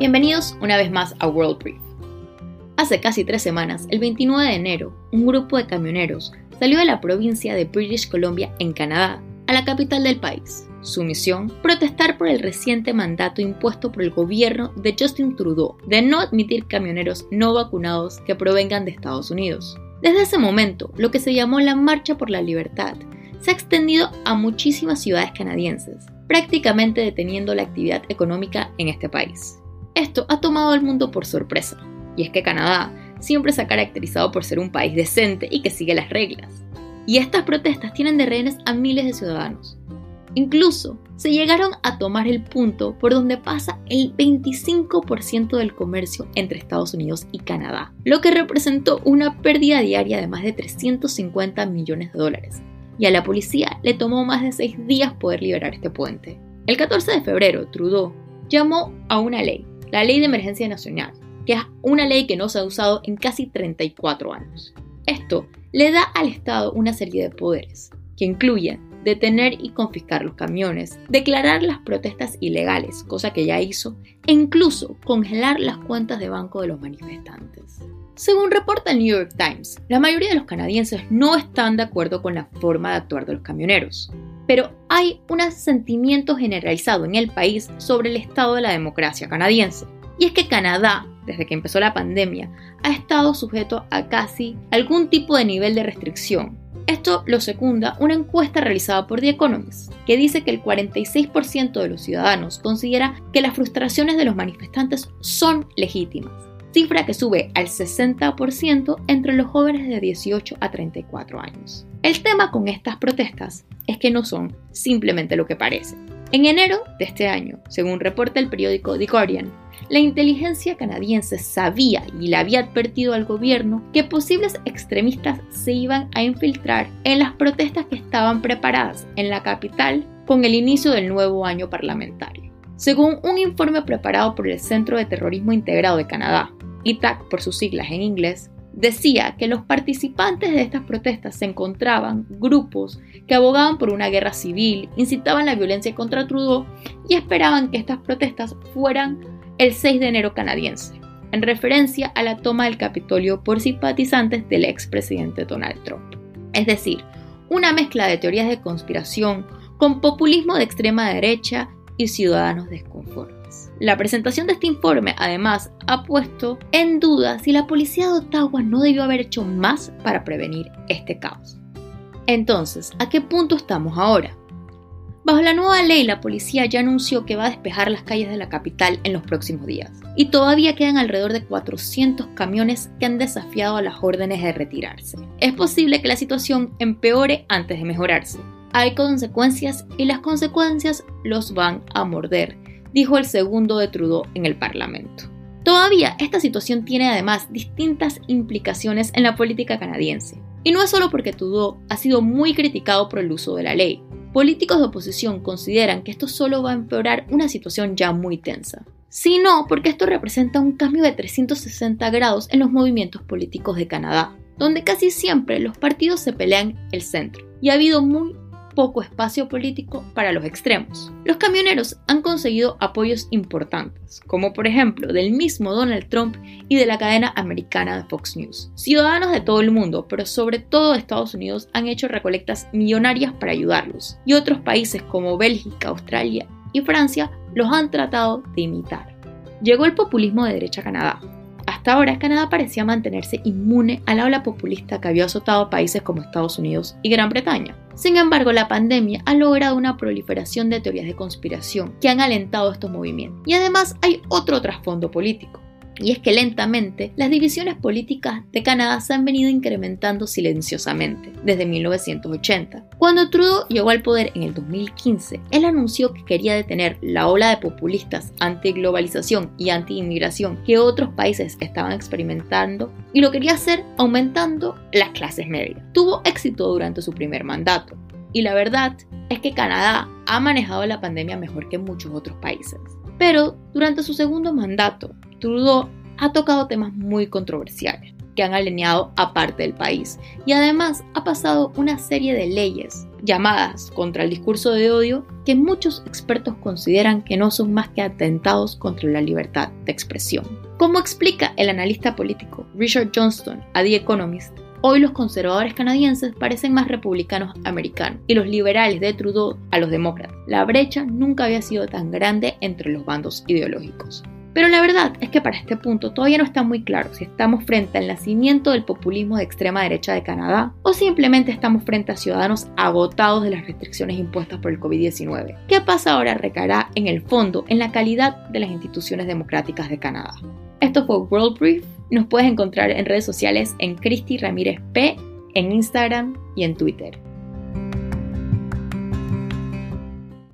Bienvenidos una vez más a World Brief. Hace casi tres semanas, el 29 de enero, un grupo de camioneros salió de la provincia de British Columbia en Canadá a la capital del país. Su misión, protestar por el reciente mandato impuesto por el gobierno de Justin Trudeau de no admitir camioneros no vacunados que provengan de Estados Unidos. Desde ese momento, lo que se llamó la Marcha por la Libertad se ha extendido a muchísimas ciudades canadienses, prácticamente deteniendo la actividad económica en este país. Esto ha tomado al mundo por sorpresa, y es que Canadá siempre se ha caracterizado por ser un país decente y que sigue las reglas. Y estas protestas tienen de rehenes a miles de ciudadanos. Incluso se llegaron a tomar el punto por donde pasa el 25% del comercio entre Estados Unidos y Canadá, lo que representó una pérdida diaria de más de 350 millones de dólares. Y a la policía le tomó más de seis días poder liberar este puente. El 14 de febrero, Trudeau llamó a una ley, la Ley de Emergencia Nacional, que es una ley que no se ha usado en casi 34 años. Esto le da al Estado una serie de poderes, que incluyen detener y confiscar los camiones, declarar las protestas ilegales, cosa que ya hizo, e incluso congelar las cuentas de banco de los manifestantes. Según reporta el New York Times, la mayoría de los canadienses no están de acuerdo con la forma de actuar de los camioneros, pero hay un sentimiento generalizado en el país sobre el estado de la democracia canadiense. Y es que Canadá, desde que empezó la pandemia, ha estado sujeto a casi algún tipo de nivel de restricción. Esto lo secunda una encuesta realizada por The Economist, que dice que el 46% de los ciudadanos considera que las frustraciones de los manifestantes son legítimas, cifra que sube al 60% entre los jóvenes de 18 a 34 años. El tema con estas protestas es que no son simplemente lo que parece. En enero de este año, según reporta el periódico The Guardian, la inteligencia canadiense sabía y le había advertido al gobierno que posibles extremistas se iban a infiltrar en las protestas que estaban preparadas en la capital con el inicio del nuevo año parlamentario. Según un informe preparado por el Centro de Terrorismo Integrado de Canadá, ITAC por sus siglas en inglés, decía que los participantes de estas protestas se encontraban grupos que abogaban por una guerra civil, incitaban la violencia contra Trudeau y esperaban que estas protestas fueran el 6 de enero canadiense, en referencia a la toma del Capitolio por simpatizantes del expresidente Donald Trump. Es decir, una mezcla de teorías de conspiración con populismo de extrema derecha y ciudadanos desconformes. La presentación de este informe, además, ha puesto en duda si la policía de Ottawa no debió haber hecho más para prevenir este caos. Entonces, ¿a qué punto estamos ahora? Bajo la nueva ley, la policía ya anunció que va a despejar las calles de la capital en los próximos días. Y todavía quedan alrededor de 400 camiones que han desafiado a las órdenes de retirarse. Es posible que la situación empeore antes de mejorarse. Hay consecuencias y las consecuencias los van a morder, dijo el segundo de Trudeau en el Parlamento. Todavía esta situación tiene además distintas implicaciones en la política canadiense. Y no es solo porque Trudeau ha sido muy criticado por el uso de la ley, políticos de oposición consideran que esto solo va a empeorar una situación ya muy tensa, sino porque esto representa un cambio de 360 grados en los movimientos políticos de Canadá, donde casi siempre los partidos se pelean el centro, y ha habido muy poco espacio político para los extremos. Los camioneros han conseguido apoyos importantes, como por ejemplo del mismo Donald Trump y de la cadena americana de Fox News. Ciudadanos de todo el mundo, pero sobre todo de Estados Unidos, han hecho recolectas millonarias para ayudarlos, y otros países como Bélgica, Australia y Francia los han tratado de imitar. Llegó el populismo de derecha a Canadá, hasta ahora, Canadá parecía mantenerse inmune a la ola populista que había azotado a países como Estados Unidos y Gran Bretaña. Sin embargo, la pandemia ha logrado una proliferación de teorías de conspiración que han alentado estos movimientos. Y además hay otro trasfondo político. Y es que lentamente las divisiones políticas de Canadá se han venido incrementando silenciosamente desde 1980. Cuando Trudeau llegó al poder en el 2015, él anunció que quería detener la ola de populistas anti-globalización y anti-inmigración que otros países estaban experimentando y lo quería hacer aumentando las clases medias. Tuvo éxito durante su primer mandato. Y la verdad es que Canadá ha manejado la pandemia mejor que muchos otros países. Pero durante su segundo mandato, Trudeau ha tocado temas muy controversiales, que han alineado a parte del país. Y además ha pasado una serie de leyes llamadas contra el discurso de odio que muchos expertos consideran que no son más que atentados contra la libertad de expresión. Como explica el analista político Richard Johnston a The Economist, Hoy los conservadores canadienses parecen más republicanos americanos y los liberales de Trudeau a los demócratas. La brecha nunca había sido tan grande entre los bandos ideológicos. Pero la verdad es que para este punto todavía no está muy claro si estamos frente al nacimiento del populismo de extrema derecha de Canadá o simplemente estamos frente a ciudadanos agotados de las restricciones impuestas por el COVID-19. ¿Qué pasa ahora recaerá en el fondo en la calidad de las instituciones democráticas de Canadá. Esto fue World Brief. Nos puedes encontrar en redes sociales en Cristi Ramírez P, en Instagram y en Twitter.